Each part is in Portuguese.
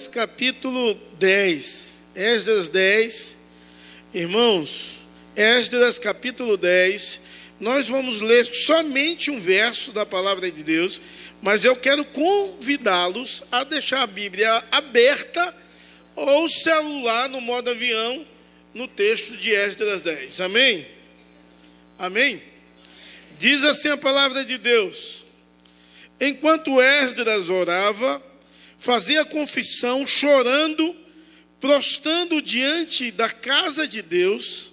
Esdras capítulo 10. Esdras 10. Irmãos, Esdras capítulo 10. Nós vamos ler somente um verso da palavra de Deus, mas eu quero convidá-los a deixar a Bíblia aberta ou celular no modo avião no texto de Esdras 10. Amém? Amém? Diz assim a palavra de Deus: Enquanto Esdras orava, fazia confissão, chorando, prostrando diante da casa de Deus,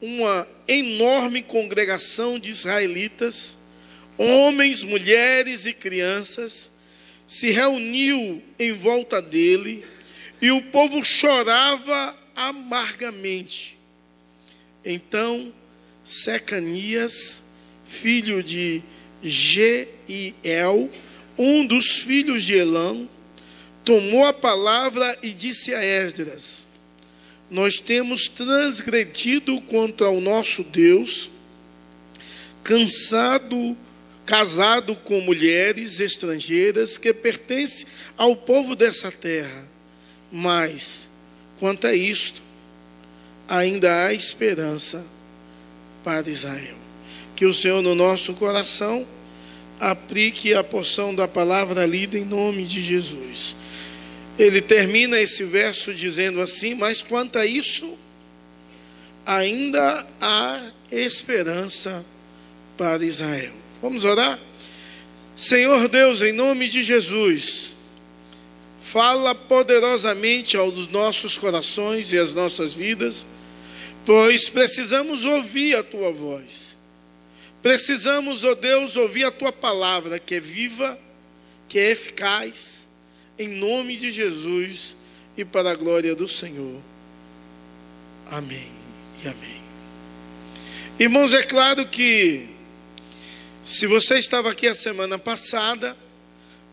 uma enorme congregação de israelitas, homens, mulheres e crianças, se reuniu em volta dele, e o povo chorava amargamente. Então, Secanias, filho de Geiel, um dos filhos de Elão, tomou a palavra e disse a Esdras: Nós temos transgredido contra o nosso Deus, cansado, casado com mulheres estrangeiras que pertencem ao povo dessa terra. Mas, quanto a isto, ainda há esperança para Israel. Que o Senhor no nosso coração aplique a porção da palavra lida em nome de Jesus. Ele termina esse verso dizendo assim: Mas quanto a isso, ainda há esperança para Israel. Vamos orar? Senhor Deus, em nome de Jesus, fala poderosamente aos nossos corações e às nossas vidas pois precisamos ouvir a tua voz. Precisamos, ó oh Deus, ouvir a tua palavra, que é viva, que é eficaz, em nome de Jesus e para a glória do Senhor. Amém e amém. Irmãos, é claro que, se você estava aqui a semana passada,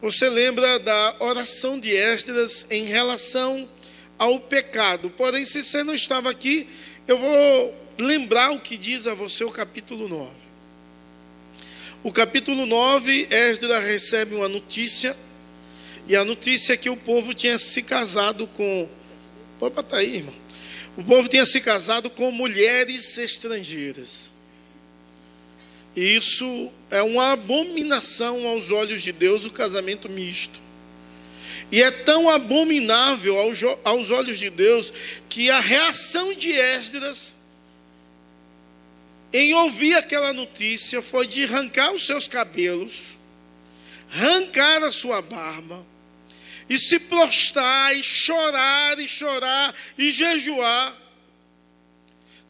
você lembra da oração de Esdras em relação ao pecado. Porém, se você não estava aqui, eu vou lembrar o que diz a você o capítulo 9. O capítulo 9, Esdras recebe uma notícia, e a notícia é que o povo tinha se casado com. Pode botar aí, irmão. O povo tinha se casado com mulheres estrangeiras. E isso é uma abominação aos olhos de Deus, o casamento misto. E é tão abominável aos olhos de Deus que a reação de Esdras em ouvir aquela notícia foi de arrancar os seus cabelos, arrancar a sua barba e se prostrar e chorar e chorar e jejuar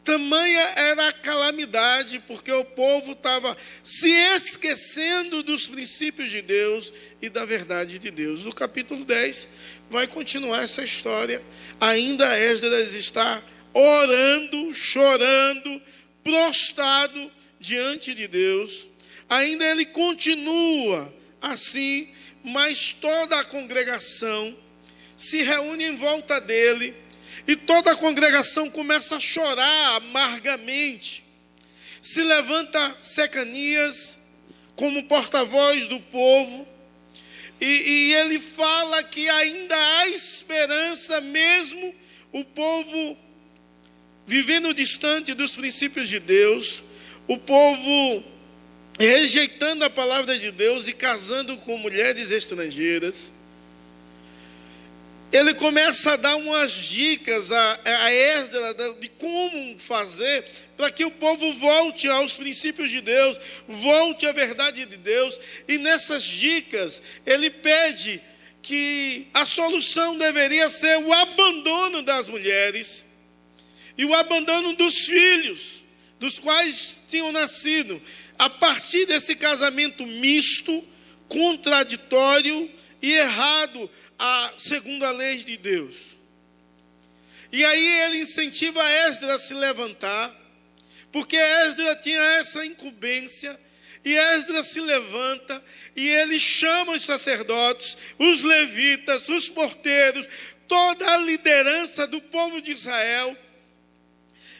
Tamanha era a calamidade, porque o povo estava se esquecendo dos princípios de Deus e da verdade de Deus. O capítulo 10 vai continuar essa história. Ainda Esdras está orando, chorando, prostrado diante de Deus. Ainda ele continua assim, mas toda a congregação se reúne em volta dele e toda a congregação começa a chorar amargamente. Se levanta Secanias como porta-voz do povo, e, e, ele fala que ainda há esperança, mesmo o povo vivendo distante dos princípios de Deus, o povo rejeitando a palavra de Deus e casando com mulheres estrangeiras ele começa a dar umas dicas a, a Esdras de como fazer para que o povo volte aos princípios de Deus, volte à verdade de Deus, e nessas dicas ele pede que a solução deveria ser o abandono das mulheres e o abandono dos filhos, dos quais tinham nascido, a partir desse casamento misto, contraditório e errado a, segundo a lei de Deus. E aí ele incentiva Esdras a se levantar, porque Esdras tinha essa incumbência, e Esdras se levanta e ele chama os sacerdotes, os levitas, os porteiros, toda a liderança do povo de Israel.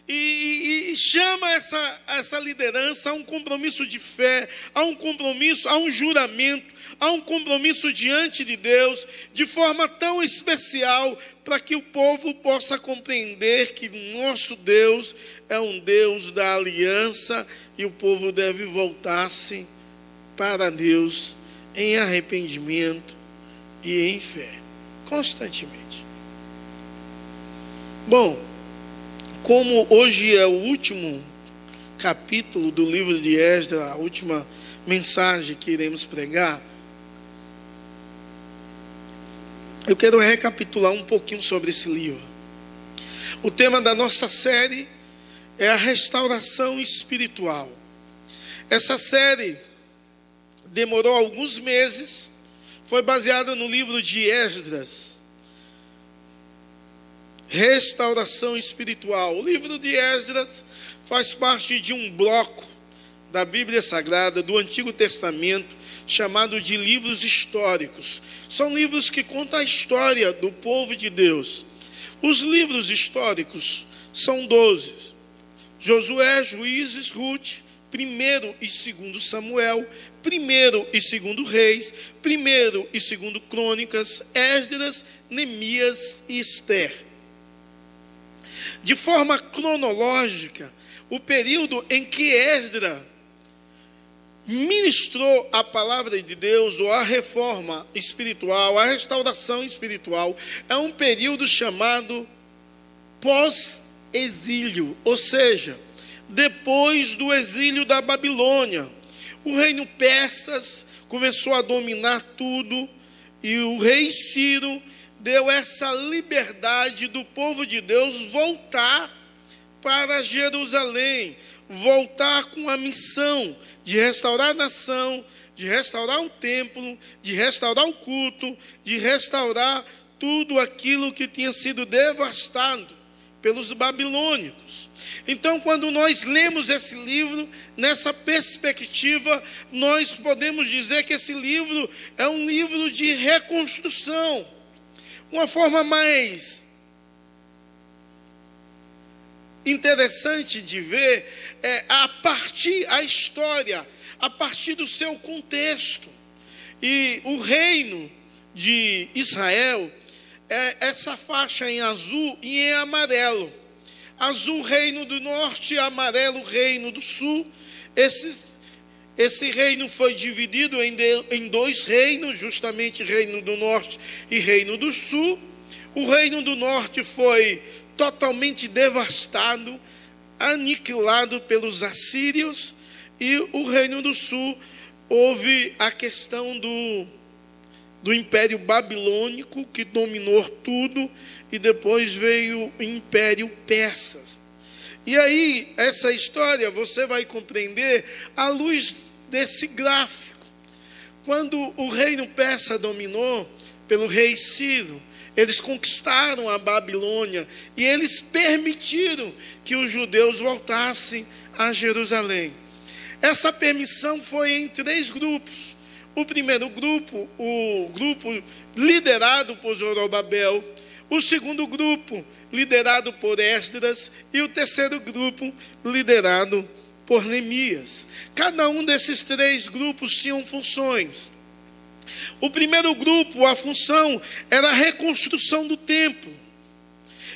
E, e, chama essa, essa liderança a um compromisso de fé, a um compromisso, a um juramento, a um compromisso diante de Deus, de forma tão especial, para que o povo possa compreender que nosso Deus é um Deus da aliança e o povo deve voltar-se para Deus em arrependimento e em fé, constantemente. Bom, como hoje é o último capítulo do livro de Esdras, a última mensagem que iremos pregar, eu quero recapitular um pouquinho sobre esse livro. O tema da nossa série é a restauração espiritual. Essa série demorou alguns meses, foi baseada no livro de Esdras. Restauração espiritual. O livro de Esdras faz parte de um bloco da Bíblia Sagrada do Antigo Testamento chamado de livros históricos. São livros que contam a história do povo de Deus. Os livros históricos são doze: Josué, Juízes, Ruth, primeiro e segundo Samuel, primeiro e segundo Reis, primeiro e segundo Crônicas, Esdras, Neemias e Esther. De forma cronológica, o período em que Esdras ministrou a palavra de Deus, ou a reforma espiritual, a restauração espiritual, é um período chamado pós-exílio, ou seja, depois do exílio da Babilônia. O reino persas começou a dominar tudo e o rei Ciro deu essa liberdade do povo de Deus voltar para Jerusalém, voltar com a missão de restaurar a nação, de restaurar o templo, de restaurar o culto, de restaurar tudo aquilo que tinha sido devastado pelos babilônicos. Então, quando nós lemos esse livro, nessa perspectiva, nós podemos dizer que esse livro é um livro de reconstrução. Uma forma mais interessante de ver é a partir a história, a partir do seu contexto. E o reino de Israel é essa faixa em azul e em amarelo. Azul, reino do norte, amarelo, reino do sul. Esses, esse reino foi dividido em, dois reinos, justamente reino do norte e reino do sul. O reino do norte foi totalmente devastado, aniquilado pelos assírios, e o reino do sul houve a questão do, do império babilônico que dominou tudo, e depois veio o império persas. E aí, essa história você vai compreender à luz desse gráfico. Quando o reino persa dominou pelo rei Ciro, eles conquistaram a Babilônia e eles permitiram que os judeus voltassem a Jerusalém. Essa permissão foi em três grupos. O primeiro grupo, o grupo liderado por Zorobabel, o segundo grupo, liderado por Esdras, e o terceiro grupo, liderado por Neemias. Cada um desses três grupos tinham funções. O primeiro grupo, a função era a reconstrução do templo.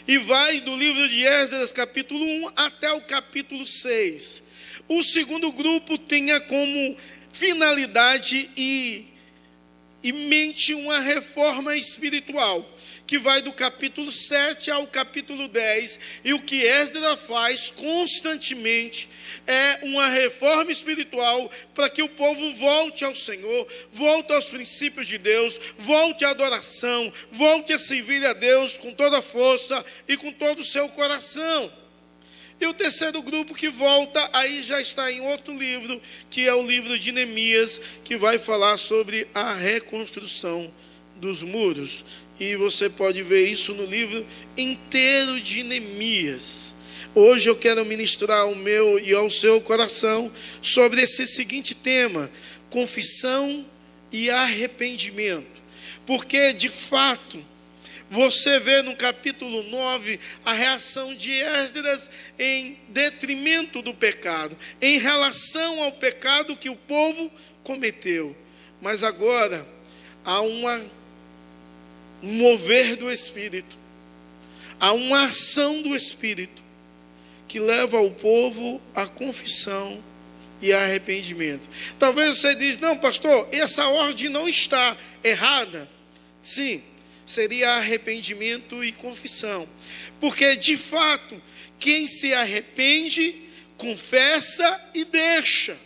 E vai do livro de Esdras, capítulo 1 até o capítulo 6. O segundo grupo tinha como finalidade e, e mente uma reforma espiritual que vai do capítulo 7 ao capítulo 10, e o que Esdras faz constantemente é uma reforma espiritual para que o povo volte ao Senhor, volte aos princípios de Deus, volte à adoração, volte a servir a Deus com toda a força e com todo o seu coração. E o terceiro grupo que volta, aí já está em outro livro, que é o livro de Neemias, que vai falar sobre a reconstrução dos muros. E você pode ver isso no livro inteiro de Neemias. Hoje eu quero ministrar ao meu e ao seu coração sobre esse seguinte tema: confissão e arrependimento. Porque, de fato, você vê no capítulo 9 a reação de Esdras em detrimento do pecado, em relação ao pecado que o povo cometeu. Mas agora há uma, um mover do Espírito, há uma ação do Espírito que leva o povo à confissão e arrependimento. Talvez você diz, não, pastor, essa ordem não está errada. Sim, seria arrependimento e confissão. Porque, de fato, quem se arrepende, confessa e deixa.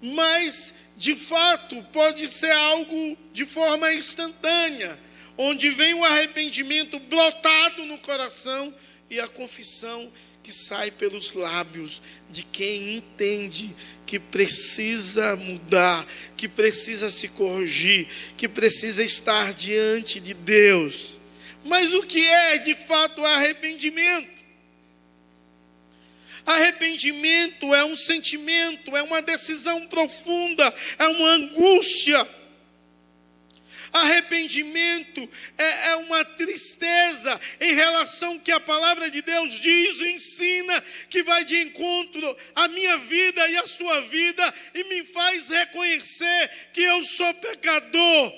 Mas, de fato, pode ser algo de forma instantânea, onde vem o arrependimento brotado no coração e a confissão que sai pelos lábios de quem entende que precisa mudar, que precisa se corrigir, que precisa estar diante de Deus. Mas o que é de fato arrependimento? Arrependimento é um sentimento, é uma decisão profunda, é uma angústia Arrependimento é, é uma tristeza em relação que a palavra de Deus diz ensina que vai de encontro à minha vida e à sua vida e me faz reconhecer que eu sou pecador.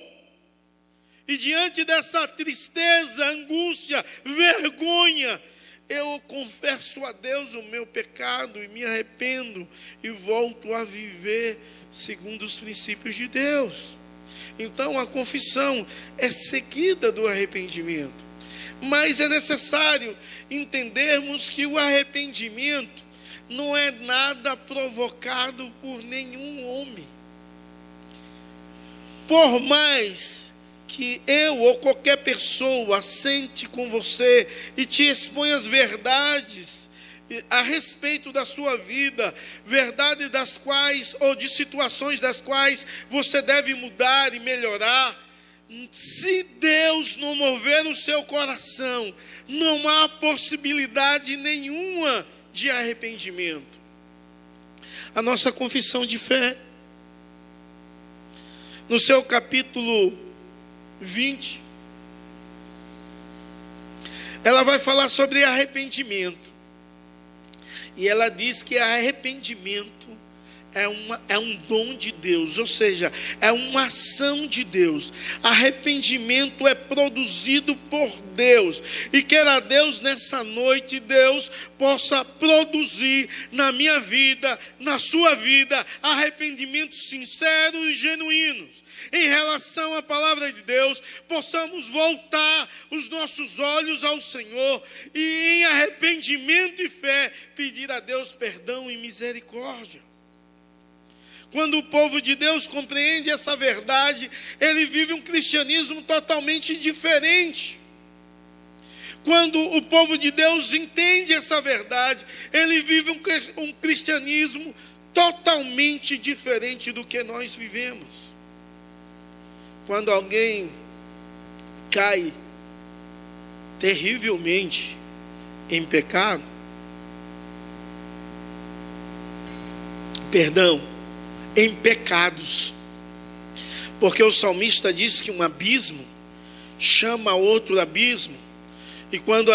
E diante dessa tristeza, angústia, vergonha, eu confesso a Deus o meu pecado e me arrependo e volto a viver segundo os princípios de Deus. Então a confissão é seguida do arrependimento. Mas é necessário entendermos que o arrependimento não é nada provocado por nenhum homem. Por mais que eu ou qualquer pessoa sente com você e te exponha as verdades a respeito da sua vida, verdade das quais, ou de situações das quais você deve mudar e melhorar. Se Deus não mover o seu coração, não há possibilidade nenhuma de arrependimento. A nossa confissão de fé, no seu capítulo 20, ela vai falar sobre arrependimento. E ela diz que arrependimento é, uma, é um dom de Deus, ou seja, é uma ação de Deus. Arrependimento é produzido por Deus. E queira Deus nessa noite, Deus possa produzir na minha vida, na sua vida, arrependimentos sinceros e genuínos em relação à palavra de Deus, possamos voltar os nossos olhos ao Senhor e, em arrependimento e fé, pedir a Deus perdão e misericórdia. Quando o povo de Deus compreende essa verdade, ele vive um cristianismo totalmente diferente. Quando o povo de Deus entende essa verdade, ele vive um, cristianismo totalmente diferente do que nós vivemos. Quando alguém cai terrivelmente em pecado, perdão, em pecados, porque o salmista diz que um abismo chama outro abismo, e quando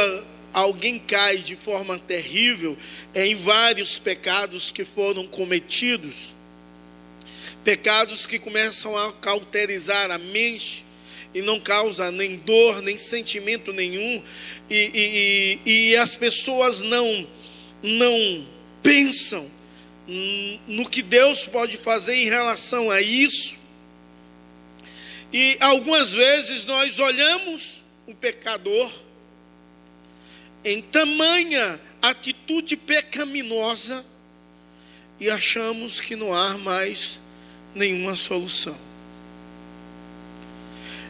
alguém cai de forma terrível é em vários pecados que foram cometidos, Pecados que começam a cauterizar a mente e não causa nem dor, nem sentimento nenhum, e, e, e, as pessoas não, não pensam no que Deus pode fazer em relação a isso. E algumas vezes nós olhamos o pecador em tamanha atitude pecaminosa e achamos que não há mais nenhuma solução.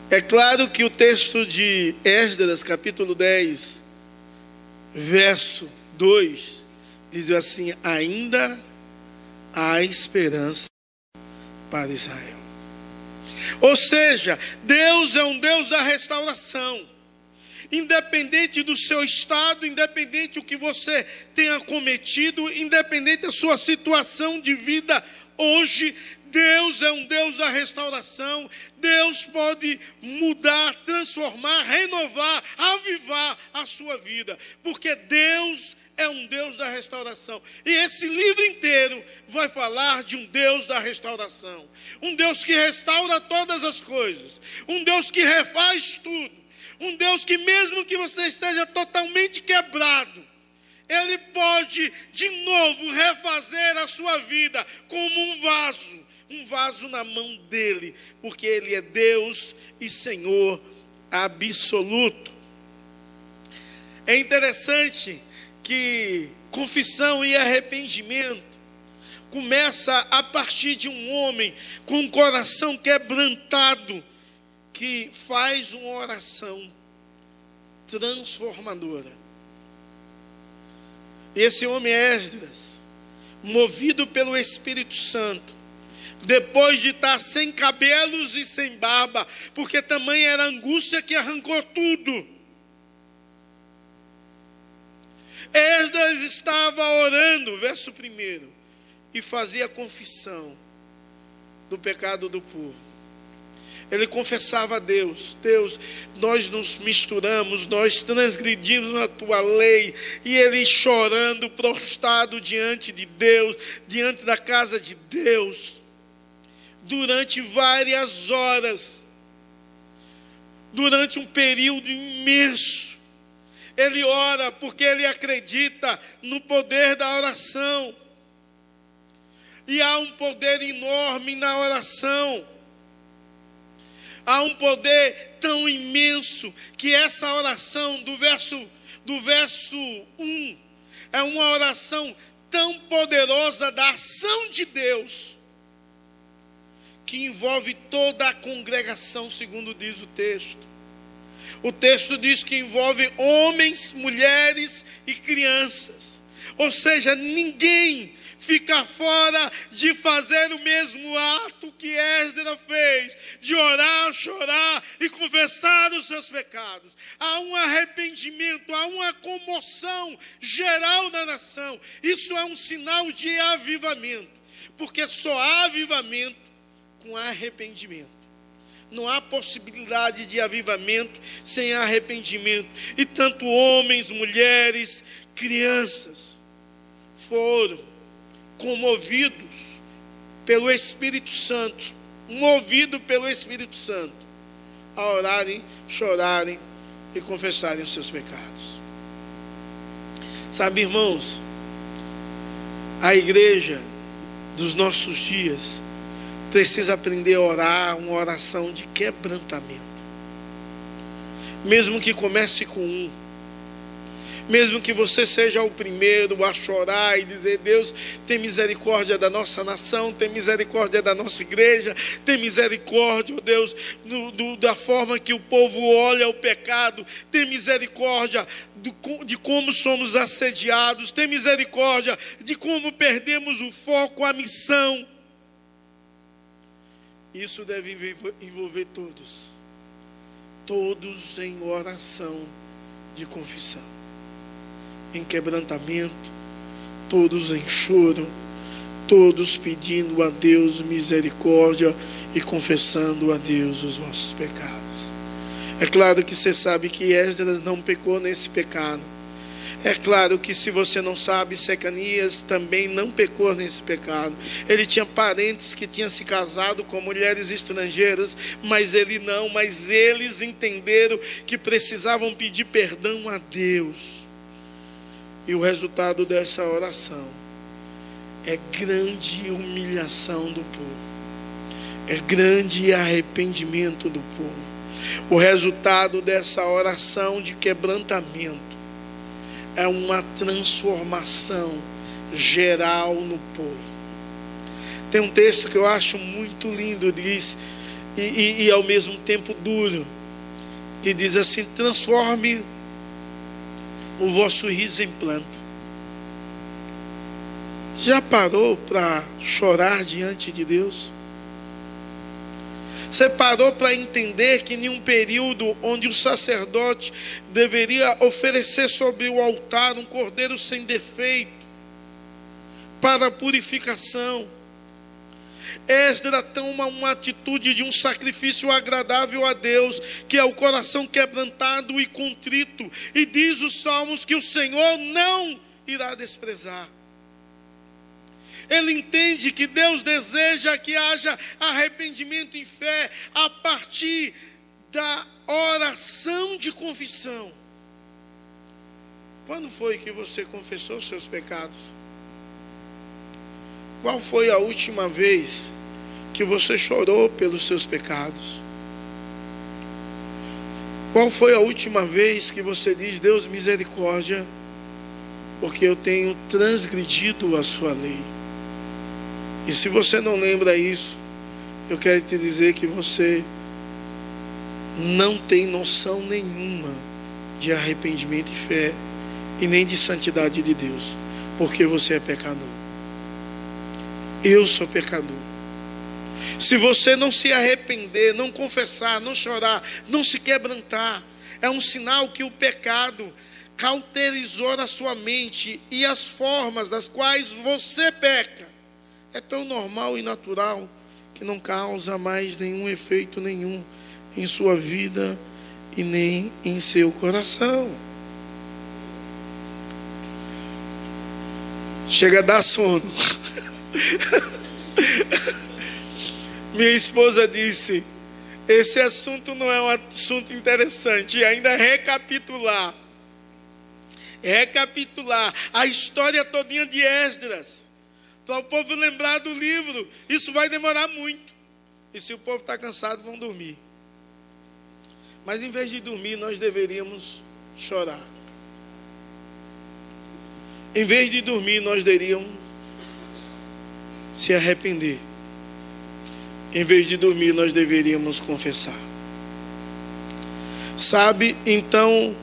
É claro que o texto de Esdras, capítulo 10, verso 2, diz assim: ainda há esperança para Israel. Ou seja, Deus é um Deus da restauração. Independente do seu estado, independente do que você tenha cometido, independente da sua situação de vida hoje, Deus é um Deus da restauração. Deus pode mudar, transformar, renovar, avivar a sua vida, porque Deus é um Deus da restauração. E esse livro inteiro vai falar de um Deus da restauração. Um Deus que restaura todas as coisas. Um Deus que refaz tudo. Um Deus que, mesmo que você esteja totalmente quebrado, Ele pode de novo refazer a sua vida como um vaso. Um vaso na mão dele, porque Ele é Deus e Senhor absoluto. É interessante que confissão e arrependimento começa a partir de um homem com um coração quebrantado que faz uma oração transformadora. Esse homem é Esdras, movido pelo Espírito Santo, depois de estar sem cabelos e sem barba, porque também era angústia que arrancou tudo. Esdras estava orando, verso 1, e fazia confissão do pecado do povo. Ele confessava a Deus: Deus, nós nos misturamos, nós transgredimos a tua lei. E ele chorando, prostrado diante de Deus, diante da casa de Deus, durante várias horas, durante um período imenso. Ele ora porque ele acredita no poder da oração. E há um poder enorme na oração. Há um poder tão imenso que essa oração do verso do verso 1 é uma oração tão poderosa da ação de Deus que envolve toda a congregação, segundo diz o texto. O texto diz que envolve homens, mulheres e crianças. Ou seja, ninguém fica fora de fazer o mesmo ato que Esdra fez, de orar, chorar e confessar os seus pecados. Há um arrependimento, há uma comoção geral da nação. Isso é um sinal de avivamento, porque só há avivamento com arrependimento. Não há possibilidade de avivamento sem arrependimento. E tanto homens, mulheres, crianças foram comovidos pelo Espírito Santo, movido pelo Espírito Santo, a orarem, chorarem e confessarem os seus pecados. Sabe, irmãos, a igreja dos nossos dias precisa aprender a orar uma oração de quebrantamento. Mesmo que comece com um. Mesmo que você seja o primeiro a chorar e dizer: Deus, tem misericórdia da nossa nação, tem misericórdia da nossa igreja, tem misericórdia, oh Deus, do, do, da forma que o povo olha o pecado, tem misericórdia do, de como somos assediados, tem misericórdia de como perdemos o foco, a missão. Isso deve envolver todos. Todos em oração de confissão, em quebrantamento, todos em choro, todos pedindo a Deus misericórdia e confessando a Deus os vossos pecados. É claro que você sabe que Esdras não pecou nesse pecado é claro que se você não sabe, Secanias também não pecou nesse pecado. Ele tinha parentes que tinham se casado com mulheres estrangeiras, mas ele não, mas eles entenderam que precisavam pedir perdão a Deus. E o resultado dessa oração é grande humilhação do povo. É grande arrependimento do povo. O resultado dessa oração de quebrantamento é uma transformação geral no povo. Tem um texto que eu acho muito lindo, diz, e, e, e ao mesmo tempo duro, que diz assim: transforme o vosso riso em planto. Já parou para chorar diante de Deus? Você parou para entender que em um período onde o sacerdote deveria oferecer sobre o altar um cordeiro sem defeito para purificação, Esdras toma uma atitude de um sacrifício agradável a Deus, que é o coração quebrantado e contrito, e diz os salmos que o Senhor não irá desprezar. Ele entende que Deus deseja que haja arrependimento em fé a partir da oração de confissão. Quando foi que você confessou seus pecados? Qual foi a última vez que você chorou pelos seus pecados? Qual foi a última vez que você diz, Deus, misericórdia, porque eu tenho transgredido a sua lei? E se você não lembra isso, eu quero te dizer que você não tem noção nenhuma de arrependimento e fé e nem de santidade de Deus, porque você é pecador. Eu sou pecador. Se você não se arrepender, não confessar, não chorar, não se quebrantar, é um sinal que o pecado cauterizou a sua mente e as formas das quais você peca é tão normal e natural que não causa mais nenhum efeito nenhum em sua vida e nem em seu coração. Chega a dar sono. Minha esposa disse: esse assunto não é um assunto interessante. E ainda recapitular. Recapitular a história todinha de Esdras. Para o povo lembrar do livro. Isso vai demorar muito. E se o povo está cansado, vão dormir. Mas em vez de dormir, nós deveríamos chorar. Em vez de dormir, nós deveríamos se arrepender. Em vez de dormir, nós deveríamos confessar. Sabe, então,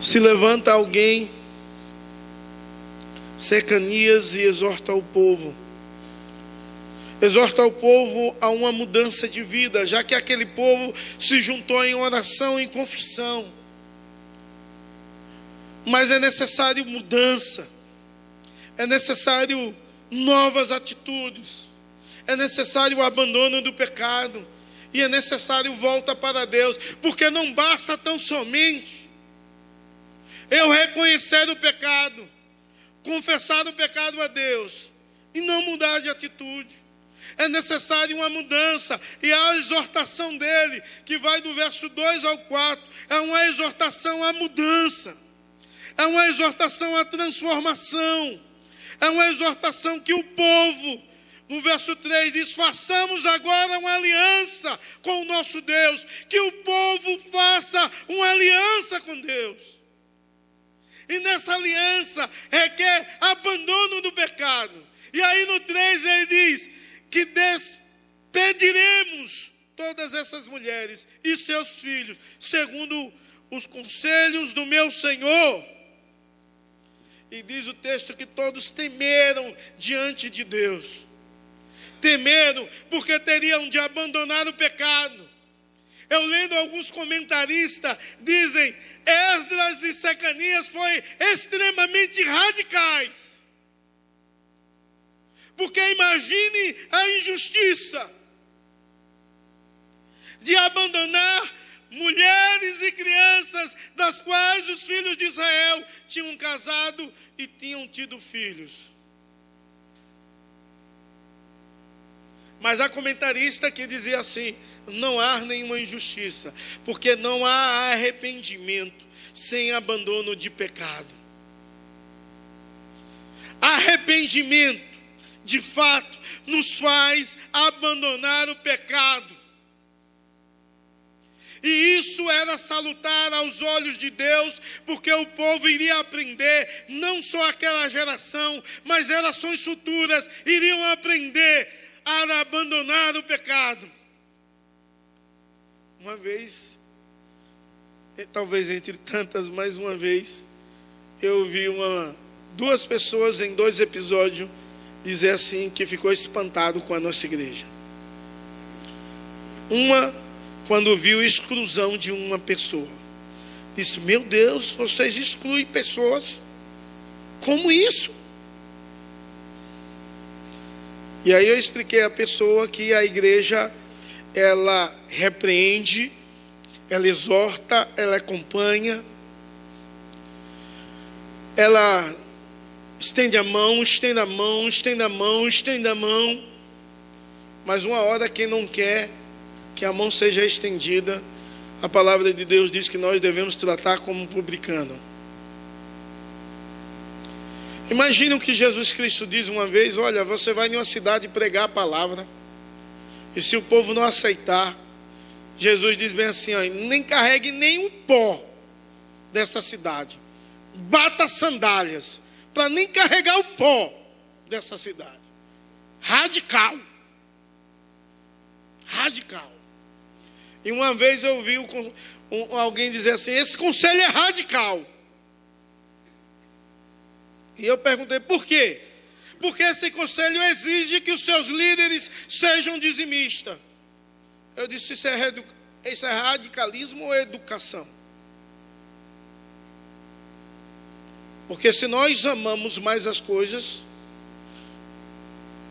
se levanta alguém, Secanias, e exorta o povo exorta o povo a uma mudança de vida, já que aquele povo se juntou em oração, em confissão. Mas é necessário mudança, é necessário novas atitudes, é necessário o abandono do pecado, e é necessário volta para Deus, porque não basta tão somente eu reconhecer o pecado, confessar o pecado a Deus e não mudar de atitude. É necessária uma mudança, e a exortação dele, que vai do verso 2 ao 4, é uma exortação à mudança, é uma exortação à transformação, é uma exortação que o povo, no verso 3 diz: façamos agora uma aliança com o nosso Deus, que o povo faça uma aliança com Deus. E nessa aliança requer abandono do pecado. E aí no 3 ele diz: que despediremos todas essas mulheres e seus filhos, segundo os conselhos do meu Senhor. E diz o texto que todos temeram diante de Deus. Temeram porque teriam de abandonar o pecado. Eu lendo alguns comentaristas dizem Esdras e Secanias foi extremamente radicais. Porque imagine a injustiça de abandonar mulheres e crianças das quais os filhos de Israel tinham casado e tinham tido filhos. Mas há comentarista que dizia assim: não há nenhuma injustiça, porque não há arrependimento sem abandono de pecado. Arrependimento de fato, nos faz abandonar o pecado. E isso era salutar aos olhos de Deus, porque o povo iria aprender, não só aquela geração, mas gerações futuras iriam aprender a abandonar o pecado. Uma vez, talvez entre tantas, mais uma vez, eu vi uma, duas pessoas em dois episódios dizer assim que ficou espantado com a nossa igreja. Uma, quando viu a exclusão de uma pessoa, disse: Meu Deus, vocês excluem pessoas. Como isso? E aí eu expliquei à pessoa que a igreja ela repreende, ela exorta, ela acompanha, ela estende a mão, estende a mão, estende a mão, estende a mão. Mas uma hora quem não quer que a mão seja estendida, a palavra de Deus diz que nós devemos tratar como publicano. Imaginem o que Jesus Cristo diz uma vez: olha, você vai em uma cidade pregar a palavra, e se o povo não aceitar, Jesus diz bem assim: nem carregue nem um pó dessa cidade, bata sandálias, para nem carregar o pó dessa cidade. Radical. Radical. E uma vez eu vi alguém dizer assim: esse conselho é radical. E eu perguntei por quê? Porque esse conselho exige que os seus líderes sejam dizimistas. Eu disse: isso é, isso é radicalismo ou educação? Porque se nós amamos mais as coisas,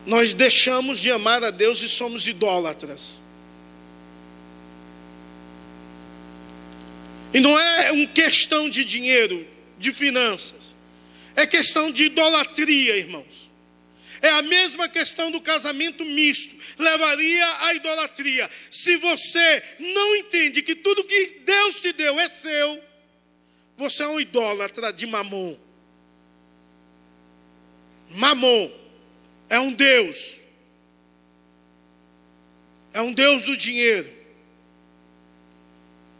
nós deixamos de amar a Deus e somos idólatras. E não é uma questão de dinheiro, de finanças. É questão de idolatria, irmãos. É a mesma questão do casamento misto. Levaria à idolatria. Se você não entende que tudo que Deus te deu é seu, você é um idólatra de mamon. Mamon é um Deus. É um Deus do dinheiro.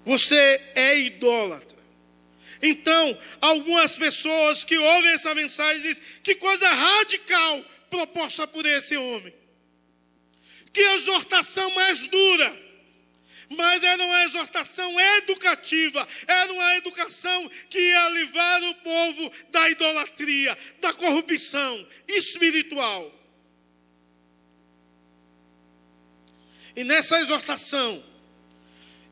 Você é idólatra. Então, algumas pessoas que ouvem essa mensagem dizem: que coisa radical proposta por esse homem. Que exortação mais dura. Mas era uma exortação educativa, era uma educação que ia livrar o povo da idolatria, da corrupção espiritual. E nessa exortação,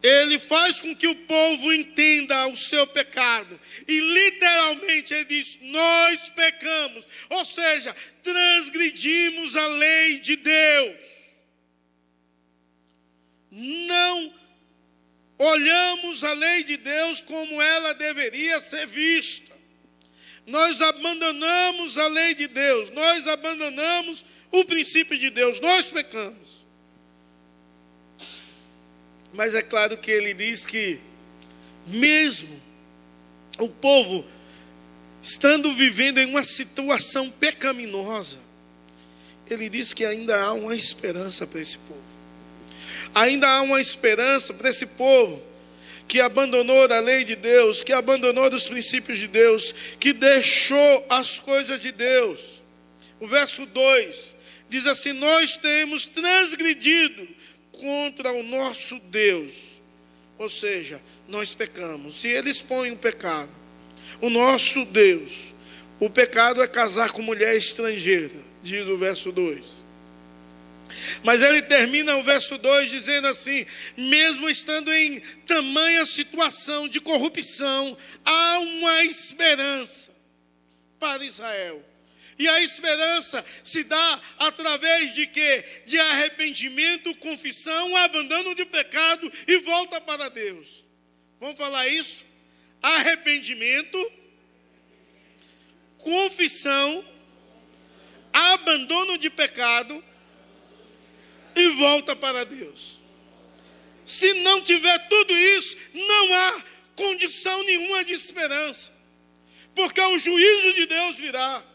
ele faz com que o povo entenda o seu pecado. E literalmente ele diz: Nós pecamos. Ou seja, transgredimos a lei de Deus. Não olhamos a lei de Deus como ela deveria ser vista. Nós abandonamos a lei de Deus. Nós abandonamos o princípio de Deus. Nós pecamos. Mas é claro que ele diz que, mesmo o povo estando vivendo em uma situação pecaminosa, ele diz que ainda há uma esperança para esse povo. Ainda há uma esperança para esse povo que abandonou a lei de Deus, que abandonou os princípios de Deus, que deixou as coisas de Deus. O verso 2 diz assim: Nós temos transgredido contra o nosso Deus. Ou seja, nós pecamos. Se ele expõe o pecado, o nosso Deus, o pecado é casar com mulher estrangeira, diz o verso 2. Mas ele termina o verso 2 dizendo assim: mesmo estando em tamanha situação de corrupção, há uma esperança para Israel. E a esperança se dá através de quê? De arrependimento, confissão, abandono de pecado e volta para Deus. Vamos falar isso? Arrependimento, confissão, abandono de pecado e volta para Deus. Se não tiver tudo isso, não há condição nenhuma de esperança, porque o juízo de Deus virá.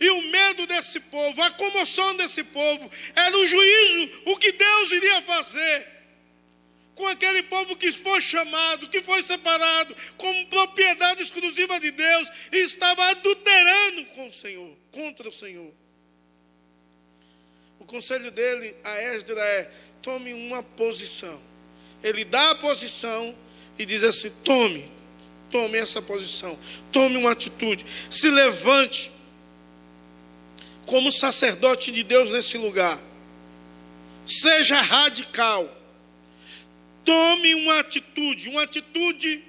E o medo desse povo, a comoção desse povo, era o juízo, o que Deus iria fazer com aquele povo que foi chamado, que foi separado como propriedade exclusiva de Deus e estava adulterando com o Senhor, contra o Senhor. O conselho dele a Esdra é: tome uma posição. Ele dá a posição e diz assim: tome, tome essa posição, tome uma atitude, se levante como sacerdote de Deus nesse lugar. Seja radical. Tome uma atitude, uma atitude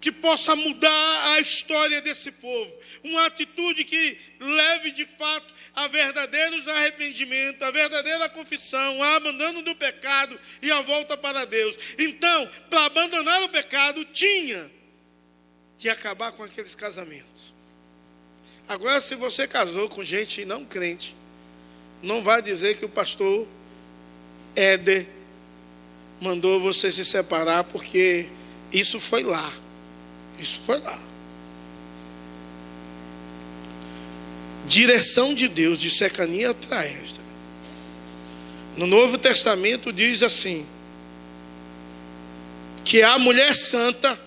que possa mudar a história desse povo. Uma atitude que leve de fato a verdadeiros arrependimento, a verdadeira confissão, a abandono do pecado e a volta para Deus. Então, para abandonar o pecado, tinha que acabar com aqueles casamentos. Agora, se você casou com gente não crente, não vai dizer que o pastor Éder mandou você se separar, porque isso foi lá. Isso foi lá. Direção de Deus de Secania para Esdra. No Novo Testamento diz assim: que a mulher santa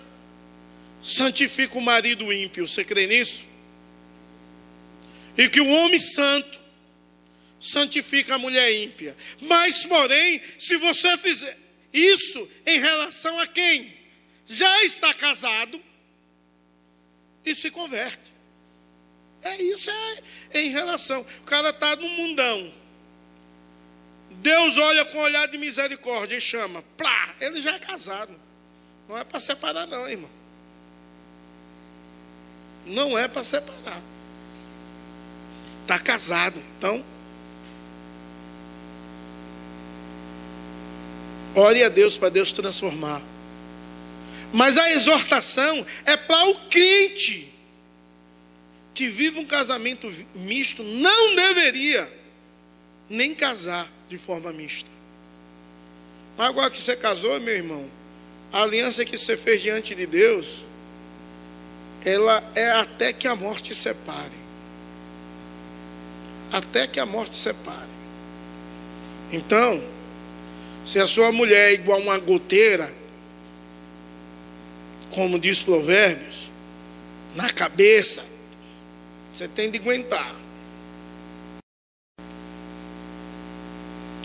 santifica o marido ímpio. Você crê nisso? E que o homem santo santifica a mulher ímpia. Mas, porém, se você fizer isso em relação a quem já está casado e se converte. É isso, é em relação. O cara está no mundão. Deus olha com olhar de misericórdia e chama. Plá, ele já é casado. Não é para separar, não, irmão. Não é para separar. Está casado. Então, ore a Deus para Deus transformar. Mas a exortação é para o crente que vive um casamento misto, não deveria nem casar de forma mista. Mas agora que você casou, meu irmão, a aliança que você fez diante de Deus, ela é até que a morte separe. Até que a morte separe. Então, se a sua mulher é igual uma goteira, como diz Provérbios, na cabeça, você tem de aguentar.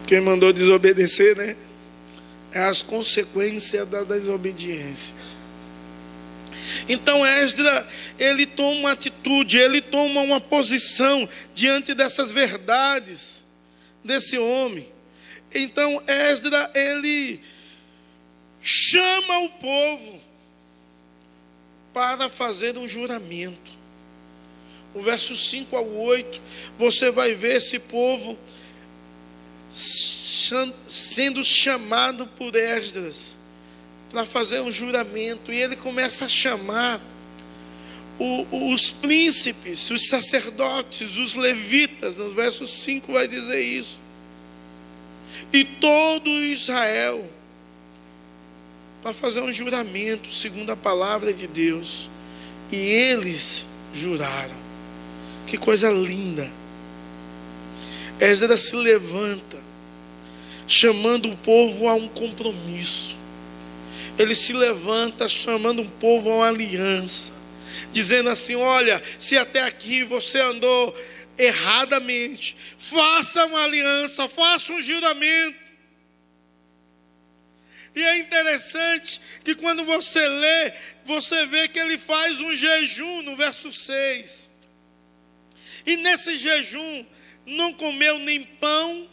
Quem mandou desobedecer, né? É as consequências da desobediência. Então Esdra, ele toma uma atitude, ele toma uma posição diante dessas verdades desse homem. Então Esdra, ele chama o povo para fazer um juramento. O verso 5 ao 8, você vai ver esse povo sendo chamado por Esdras para fazer um juramento, e ele começa a chamar o, os príncipes, os sacerdotes, os levitas, no verso 5 vai dizer isso, e todo Israel para fazer um juramento segundo a palavra de Deus. E eles juraram. Que coisa linda. Esdras se levanta, chamando o povo a um compromisso. Ele se levanta, chamando o povo a uma aliança, dizendo assim: Olha, se até aqui você andou erradamente, faça uma aliança, faça um juramento. E é interessante que quando você lê, você vê que ele faz um jejum no verso 6. E nesse jejum não comeu nem pão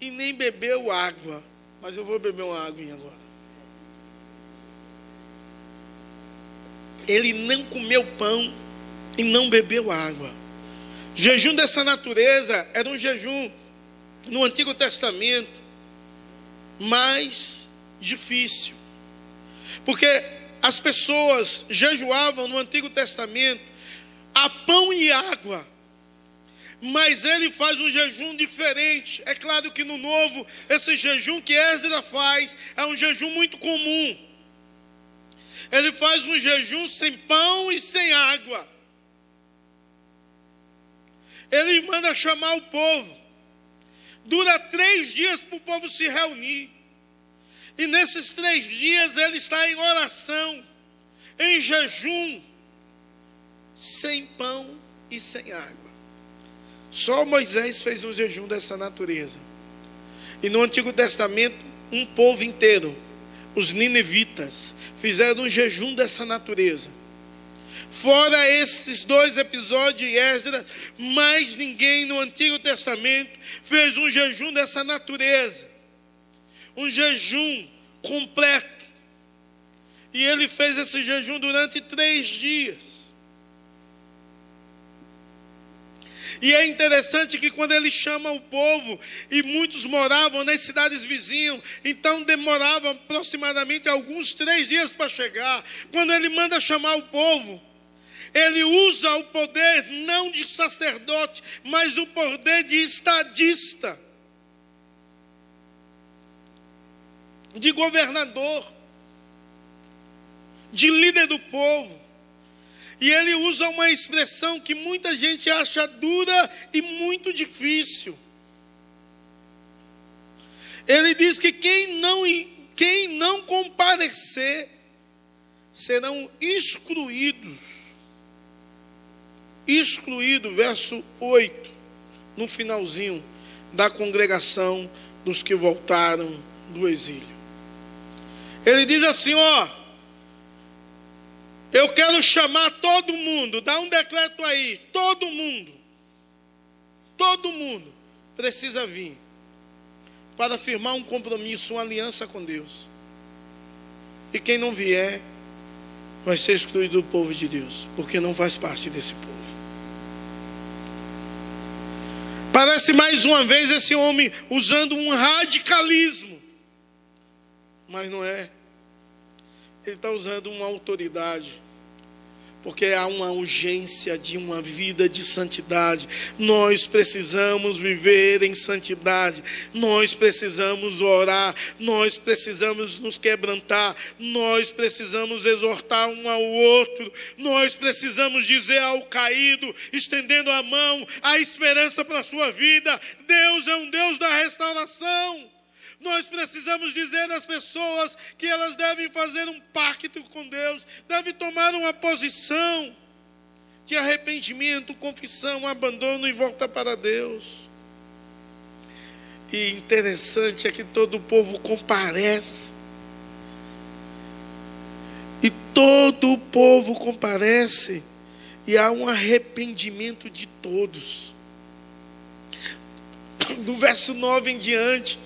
e nem bebeu água. Mas eu vou beber uma água agora. Ele não comeu pão e não bebeu água. Jejum dessa natureza era um jejum no Antigo Testamento mais difícil. Porque as pessoas jejuavam no Antigo Testamento a pão e água. Mas ele faz um jejum diferente. É claro que no novo, esse jejum que Esdra faz é um jejum muito comum. Ele faz um jejum sem pão e sem água. Ele manda chamar o povo. Dura três dias para o povo se reunir. E nesses três dias ele está em oração, em jejum, sem pão e sem água. Só Moisés fez um jejum dessa natureza. E no Antigo Testamento, um povo inteiro, os ninivitas, fizeram um jejum dessa natureza. Fora esses dois episódios de Esdras, mais ninguém no Antigo Testamento fez um jejum dessa natureza um jejum completo. E ele fez esse jejum durante três dias. E é interessante que quando ele chama o povo, e muitos moravam nas cidades vizinhas, então demorava aproximadamente alguns três dias para chegar. Quando ele manda chamar o povo, ele usa o poder não de sacerdote, mas o poder de estadista, de governador, de líder do povo. E ele usa uma expressão que muita gente acha dura e muito difícil. Ele diz que quem não, quem não comparecer serão excluídos. Excluído, verso 8, no finalzinho da congregação dos que voltaram do exílio. Ele diz assim: ó, eu quero chamar todo mundo, dá um decreto aí, todo mundo, todo mundo precisa vir para firmar um compromisso, uma aliança com Deus. E quem não vier, vai ser excluído do povo de Deus, porque não faz parte desse povo. Parece mais uma vez esse homem usando um radicalismo, mas não é ele está usando uma autoridade porque há uma urgência de uma vida de santidade. Nós precisamos viver em santidade, nós precisamos orar, nós precisamos nos quebrantar, nós precisamos exortar um ao outro, nós precisamos dizer ao caído, estendendo a mão, a esperança para a sua vida: Deus é um Deus da restauração. Nós precisamos dizer às pessoas que elas devem fazer um pacto com Deus, devem tomar uma posição de arrependimento, confissão, abandono e volta para Deus. E interessante é que todo o povo comparece. E todo o povo comparece. E há um arrependimento de todos. Do verso 9 em diante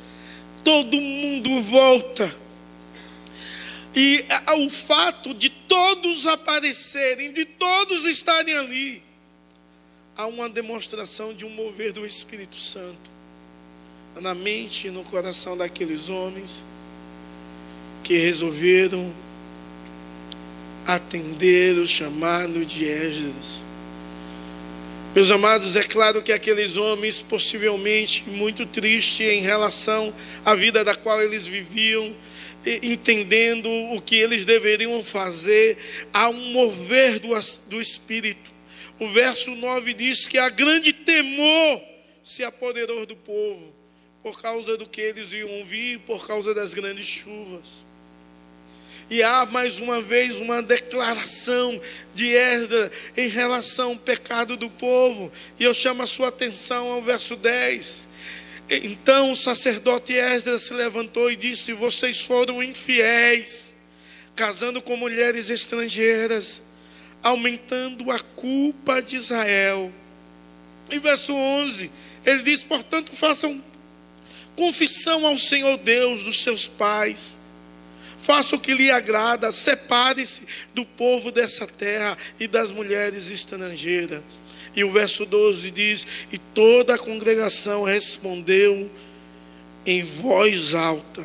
todo mundo volta. E o fato de todos aparecerem, de todos estarem ali, há uma demonstração de um mover do Espírito Santo na mente e no coração daqueles homens que resolveram atender o chamado de Esdras. Meus amados, é claro que aqueles homens, possivelmente muito tristes em relação à vida da qual eles viviam, entendendo o que eles deveriam fazer, há um mover do, do Espírito. O verso 9 diz que a grande temor se apoderou do povo, por causa do que eles iam ouvir, por causa das grandes chuvas. E há mais uma vez uma declaração de Esdras em relação ao pecado do povo. E eu chamo a sua atenção ao verso 10. Então o sacerdote Esdras se levantou e disse: Vocês foram infiéis, casando com mulheres estrangeiras, aumentando a culpa de Israel. Em verso 11, ele diz: Portanto, façam confissão ao Senhor Deus dos seus pais faça o que lhe agrada, separe-se do povo dessa terra e das mulheres estrangeiras. E o verso 12 diz: E toda a congregação respondeu em voz alta: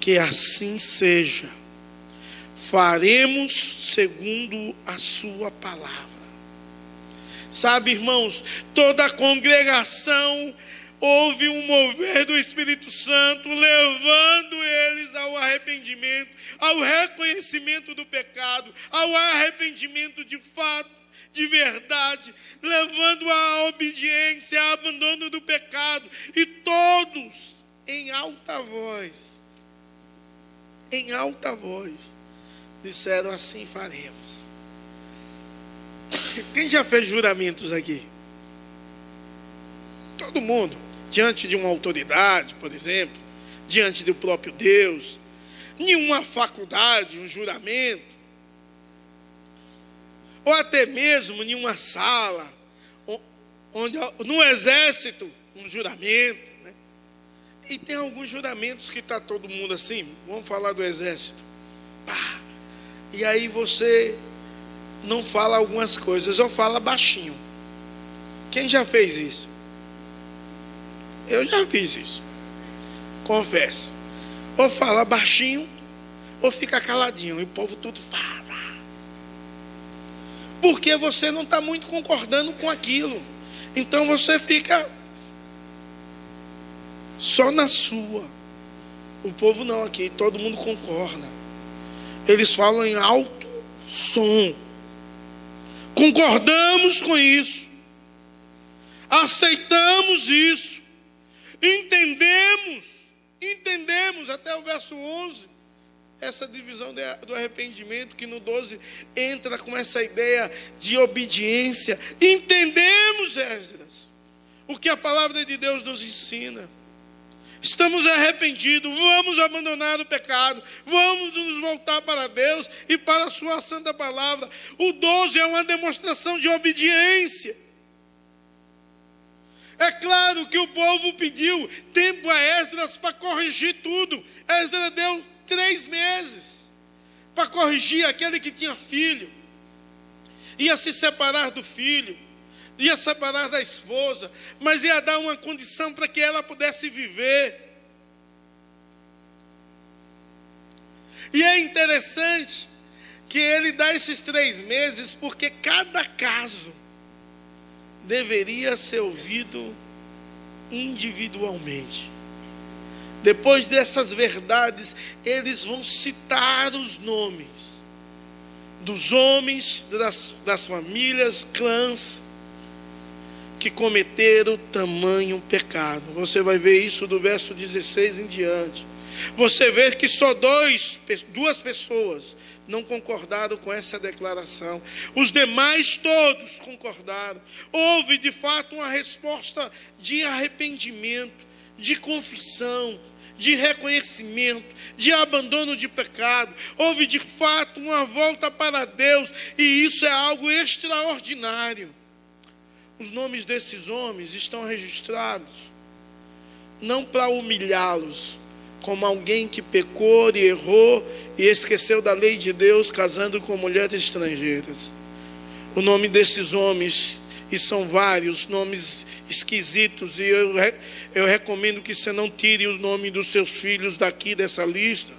Que assim seja, faremos segundo a Sua palavra. Sabe, irmãos, toda a congregação houve um mover do Espírito Santo, levando eles ao arrependimento, ao reconhecimento do pecado, ao arrependimento de fato, de verdade, levando à obediência, ao abandono do pecado, e todos em alta voz, em alta voz, disseram assim faremos. Quem já fez juramentos aqui? Todo mundo diante de uma autoridade, por exemplo, diante do próprio Deus, nenhuma faculdade, um juramento, ou até mesmo nenhuma sala, onde no exército, um juramento. Né? E tem alguns juramentos que está todo mundo assim, vamos falar do exército. Pá, e aí você não fala algumas coisas, ou fala baixinho. Quem já fez isso? Eu já fiz isso. Confesso. Ou fala baixinho, ou fica caladinho. E o povo tudo fala. Porque você não está muito concordando com aquilo. Então você fica só na sua. O povo não aqui, todo mundo concorda. Eles falam em alto som. Concordamos com isso. Aceitamos isso. Entendemos. Entendemos até o verso 11 essa divisão do arrependimento, que no 12 entra com essa ideia de obediência. Entendemos, Esdras, o que a palavra de Deus nos ensina. Estamos arrependidos, vamos abandonar o pecado, vamos nos voltar para Deus e para a Sua santa palavra. O 12 é uma demonstração de obediência. É claro que o povo pediu tempo a Esdras para corrigir tudo. Esdras deu três meses para corrigir aquele que tinha filho, ia se separar do filho, ia separar da esposa, mas ia dar uma condição para que ela pudesse viver. E é interessante que ele dá esses três meses, porque cada caso deveria ser ouvido individualmente. Depois dessas verdades, eles vão citar os nomes dos homens, das, das famílias, clãs que cometeram tamanho pecado. Você vai ver isso do verso 16 em diante. Você vê que só dois, duas pessoas não concordaram com essa declaração. Os demais todos concordaram. Houve de fato uma resposta de arrependimento, de confissão, de reconhecimento, de abandono de pecado. Houve de fato uma volta para Deus, e isso é algo extraordinário. Os nomes desses homens estão registrados não para humilhá-los, como alguém que pecou e errou e esqueceu da lei de Deus casando com mulheres estrangeiras. O nome desses homens e são vários nomes esquisitos, e eu, eu recomendo que você não tire o nome dos seus filhos daqui dessa lista,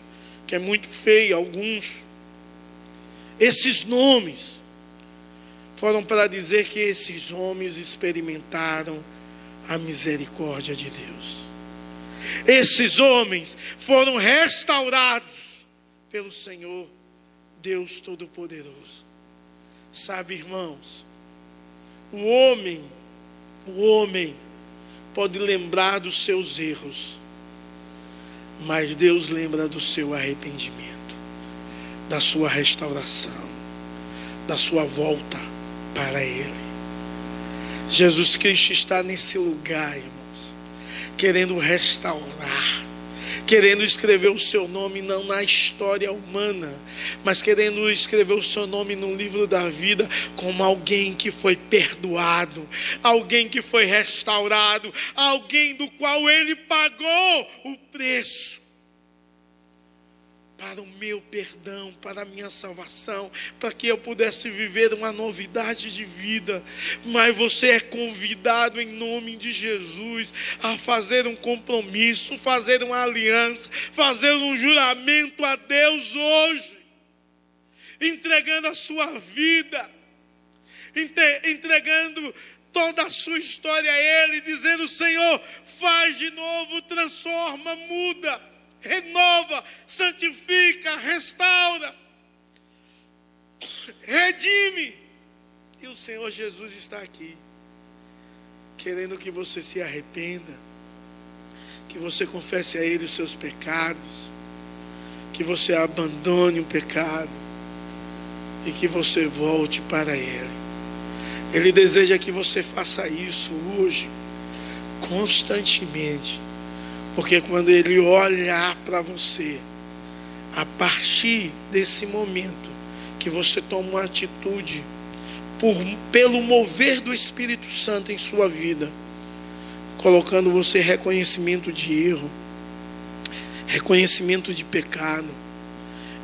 que é muito feio, alguns. Esses nomes foram para dizer que esses homens experimentaram a misericórdia de Deus. Esses homens foram restaurados pelo Senhor, Deus Todo-Poderoso. Sabe, irmãos, o homem, o homem pode lembrar dos seus erros, mas Deus lembra do seu arrependimento, da sua restauração, da sua volta para Ele. Jesus Cristo está nesse lugar, irmãos, querendo restaurar querendo escrever o seu nome não na história humana, mas querendo escrever o seu nome no livro da vida como alguém que foi perdoado, alguém que foi restaurado, alguém do qual ele pagou o preço para o meu perdão, para a minha salvação, para que eu pudesse viver uma novidade de vida. Mas você é convidado em nome de Jesus a fazer um compromisso, fazer uma aliança, fazer um juramento a Deus hoje, entregando a sua vida, entregando toda a sua história a Ele, dizendo: Senhor, faz de novo, transforma, muda renova, santifica, restaura, redime. E o Senhor Jesus está aqui, querendo que você se arrependa, que você confesse a Ele os seus pecados, que você abandone o pecado e que você volte para Ele. Ele deseja que você faça isso hoje, constantemente porque quando ele olhar para você, a partir desse momento que você toma uma atitude por, pelo mover do Espírito Santo em sua vida, colocando você reconhecimento de erro, reconhecimento de pecado,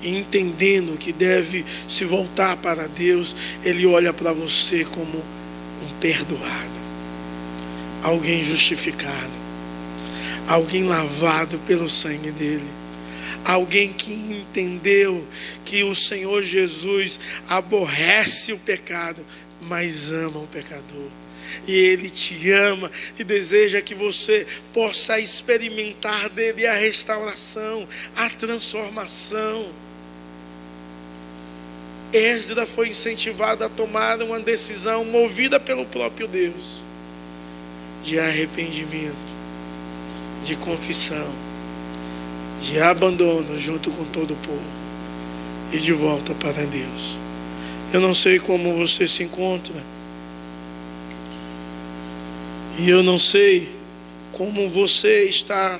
entendendo que deve se voltar para Deus, ele olha para você como um perdoado, alguém justificado, alguém lavado pelo sangue dele alguém que entendeu que o Senhor Jesus aborrece o pecado, mas ama o pecador. E Ele te ama e deseja que você possa experimentar dele a restauração, a transformação. Esdra foi incentivado a tomar uma decisão movida pelo próprio Deus de arrependimento, de confissão, de abandono junto com todo o povo e de volta para Deus. Eu não sei como você se encontra. E eu não sei como você está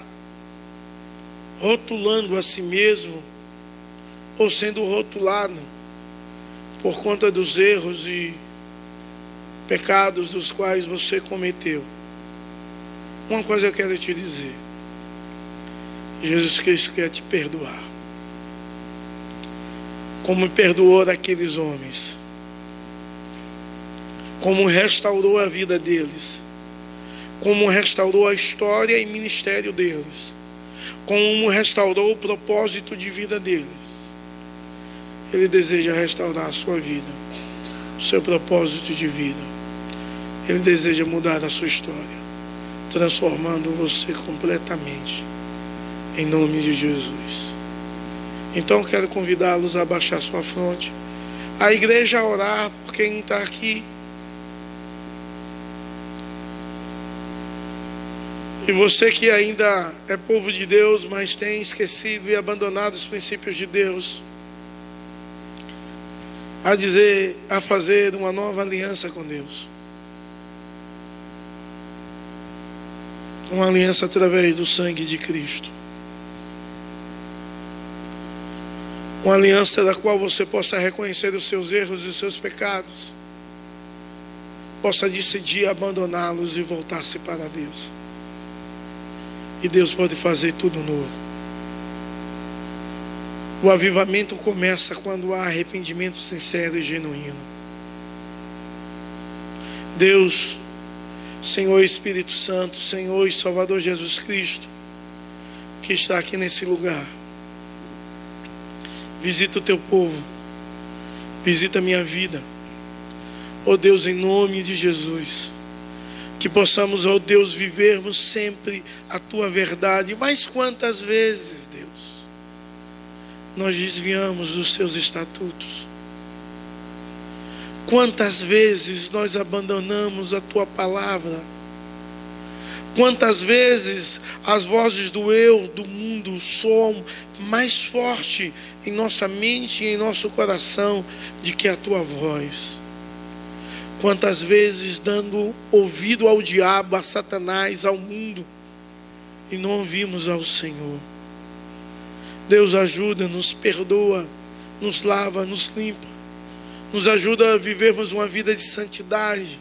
rotulando a si mesmo ou sendo rotulado por conta dos erros e pecados dos quais você cometeu. Uma coisa eu quero te dizer. Jesus Cristo quer te perdoar. Como perdoou aqueles homens. Como restaurou a vida deles como restaurou a história e ministério deles, como restaurou o propósito de vida deles. Ele deseja restaurar a sua vida, o seu propósito de vida. Ele deseja mudar a sua história, transformando você completamente, em nome de Jesus. Então quero convidá-los a baixar sua fronte, a igreja a orar por quem está aqui E você que ainda é povo de Deus, mas tem esquecido e abandonado os princípios de Deus, a dizer, a fazer uma nova aliança com Deus. Uma aliança através do sangue de Cristo. Uma aliança da qual você possa reconhecer os seus erros e os seus pecados. Possa decidir abandoná-los e voltar-se para Deus. E Deus pode fazer tudo novo. O avivamento começa quando há arrependimento sincero e genuíno. Deus, Senhor Espírito Santo, Senhor e Salvador Jesus Cristo, que está aqui nesse lugar. Visita o teu povo, visita a minha vida. Oh Deus, em nome de Jesus. Que possamos, ó oh Deus, vivermos sempre a tua verdade. Mas quantas vezes, Deus, nós desviamos dos seus estatutos? Quantas vezes nós abandonamos a tua palavra? Quantas vezes as vozes do eu, do mundo, soam mais forte em nossa mente e em nosso coração de que a tua voz? Quantas vezes dando ouvido ao diabo, a Satanás, ao mundo, e não ouvimos ao Senhor. Deus ajuda, nos perdoa, nos lava, nos limpa, nos ajuda a vivermos uma vida de santidade,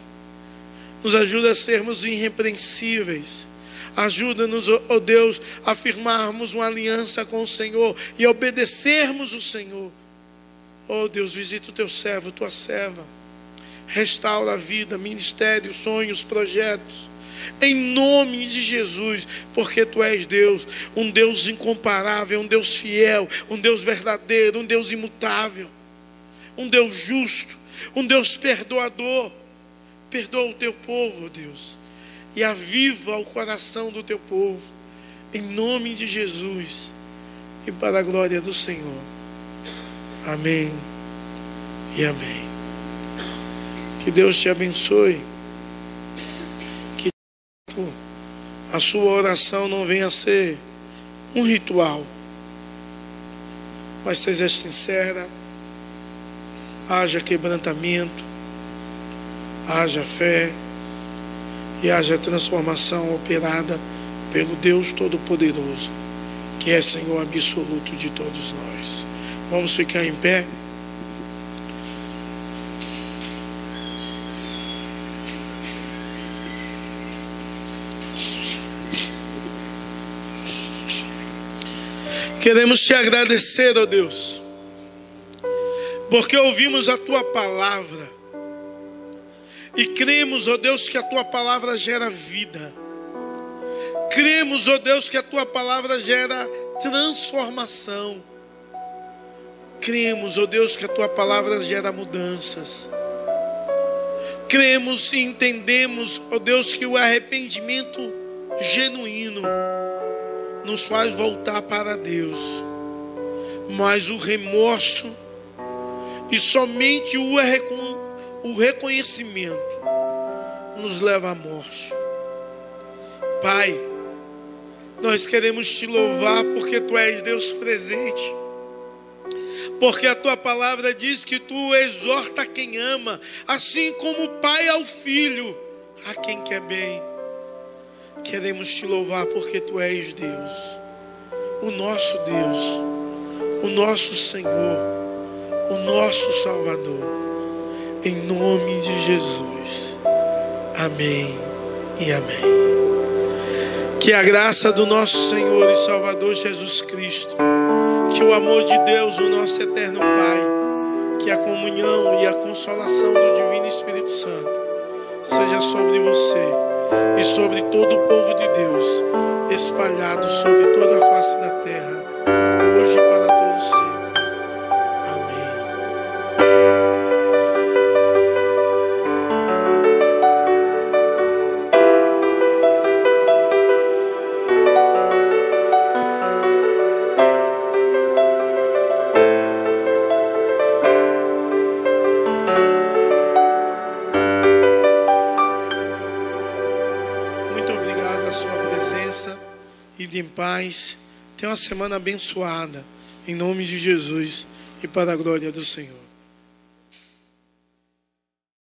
nos ajuda a sermos irrepreensíveis. Ajuda-nos, ó oh Deus, a firmarmos uma aliança com o Senhor e obedecermos o Senhor. Oh Deus, visita o teu servo, tua serva restaura a vida, ministério, sonhos, projetos. Em nome de Jesus, porque tu és Deus, um Deus incomparável, um Deus fiel, um Deus verdadeiro, um Deus imutável, um Deus justo, um Deus perdoador. Perdoa o teu povo, Deus, e aviva o coração do teu povo, em nome de Jesus e para a glória do Senhor. Amém e amém. Que Deus te abençoe. Que a sua oração não venha a ser um ritual, mas seja sincera, haja quebrantamento, haja fé e haja transformação operada pelo Deus Todo-Poderoso, que é Senhor absoluto de todos nós. Vamos ficar em pé. Queremos te agradecer, ó Deus, porque ouvimos a tua palavra e cremos, ó Deus, que a tua palavra gera vida. Cremos, ó Deus, que a tua palavra gera transformação. Cremos, ó Deus, que a tua palavra gera mudanças. Cremos e entendemos, ó Deus, que o arrependimento genuíno nos faz voltar para Deus. Mas o remorso e somente o, reconhecimento nos leva à morte. Pai, nós queremos te louvar porque tu és Deus presente. Porque a tua palavra diz que tu exorta quem ama, assim como o pai ao filho, a quem quer bem. Queremos te louvar porque tu és Deus, o nosso Deus, o nosso Senhor, o nosso Salvador. Em nome de Jesus. Amém e amém. Que a graça do nosso Senhor e Salvador Jesus Cristo, que o amor de Deus, o nosso eterno Pai, que a comunhão e a consolação do Divino Espírito Santo seja sobre você e sobre todo o povo de Deus, espalhado sobre toda a face da terra, hoje para paz. Tenha uma semana abençoada. Em nome de Jesus e para a glória do Senhor.